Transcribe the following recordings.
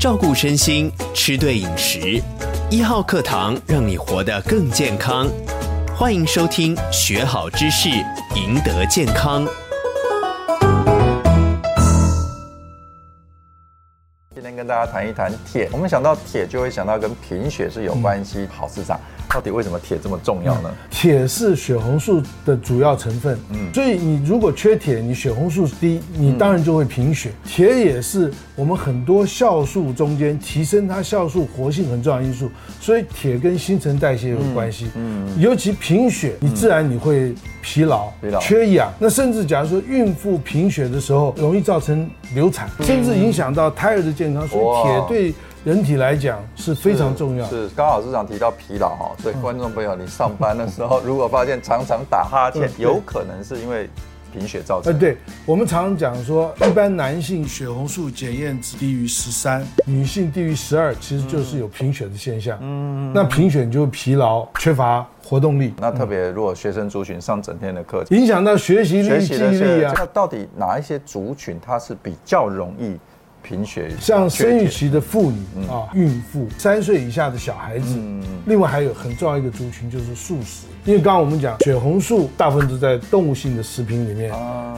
照顾身心，吃对饮食。一号课堂让你活得更健康。欢迎收听，学好知识，赢得健康。今天跟大家谈一谈铁。我们想到铁，就会想到跟贫血是有关系。好市长。到底为什么铁这么重要呢？铁是血红素的主要成分，嗯，所以你如果缺铁，你血红素低，你当然就会贫血。铁也是我们很多酵素中间提升它酵素活性很重要的因素，所以铁跟新陈代谢有关系，嗯，尤其贫血，你自然你会疲劳、缺氧，那甚至假如说孕妇贫血的时候，容易造成流产，甚至影响到胎儿的健康，所以铁对。人体来讲是非常重要的。是，刚好市长提到疲劳哈，所以观众朋友，你上班的时候如果发现常常打哈欠，有可能是因为贫血造成。对，我们常常讲说，一般男性血红素检验值低于十三，女性低于十二，其实就是有贫血的现象。嗯，那贫血就疲劳、缺乏活动力。那特别如果学生族群上整天的课，影响到学习力、记忆力啊。那到底哪一些族群它是比较容易？贫血，像生育期的妇女啊，孕妇，三岁以下的小孩子，另外还有很重要一个族群就是素食，因为刚刚我们讲血红素大部分都在动物性的食品里面，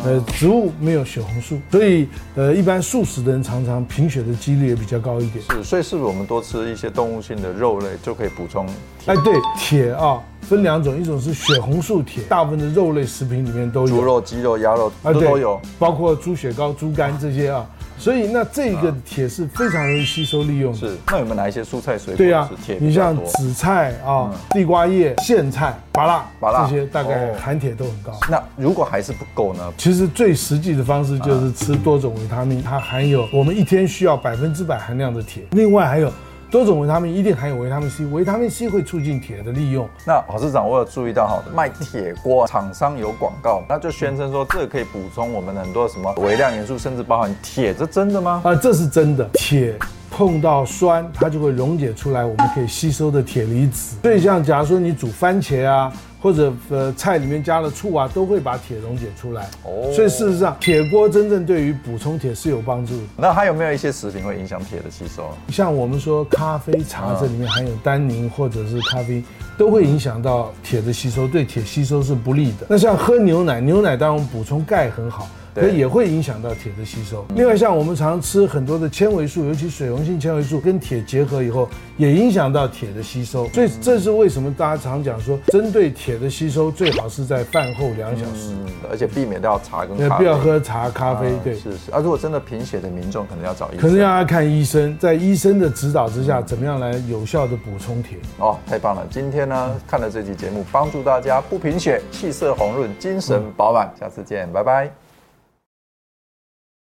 呃，植物没有血红素，所以呃，一般素食的人常常贫血的几率也比较高一点。是，所以是不是我们多吃一些动物性的肉类就可以补充？哎，对，铁啊，分两种，一种是血红素铁，大部分的肉类食品里面都有，猪肉、鸡肉、鸭肉都都有，包括猪血糕、猪肝这些啊。所以那这个铁是非常容易吸收利用的。是，那有没有哪一些蔬菜水果？对啊，你像紫菜啊、地瓜叶、苋菜、芭辣、芭辣这些，大概含铁都很高。那如果还是不够呢？其实最实际的方式就是吃多种维他命，它含有我们一天需要百分之百含量的铁。另外还有。多种维他命一定含有维他命 C，维他命 C 会促进铁的利用。那郝市长，我有注意到哈，卖铁锅厂商有广告，那就宣称说这个可以补充我们很多什么微量元素，甚至包含铁，这真的吗？啊，这是真的。铁碰到酸，它就会溶解出来我们可以吸收的铁离子。所以像假如说你煮番茄啊。或者呃菜里面加了醋啊，都会把铁溶解出来。哦，所以事实上铁锅真正对于补充铁是有帮助的。那还有没有一些食品会影响铁的吸收？像我们说咖啡、茶这里面含有单宁或者是咖啡，都会影响到铁的吸收，对铁吸收是不利的。那像喝牛奶，牛奶当然补充钙很好。可也会影响到铁的吸收。另外，像我们常吃很多的纤维素，尤其水溶性纤维素跟铁结合以后，也影响到铁的吸收。所以这是为什么大家常讲说，针对铁的吸收，最好是在饭后两小时，而且避免掉茶跟咖啡。不要喝茶、咖啡。对，是是。啊，如果真的贫血的民众，可能要找医生，可能要看医生，在医生的指导之下，怎么样来有效的补充铁。哦，太棒了！今天呢，看了这期节目，帮助大家不贫血，气色红润，精神饱满。下次见，拜拜。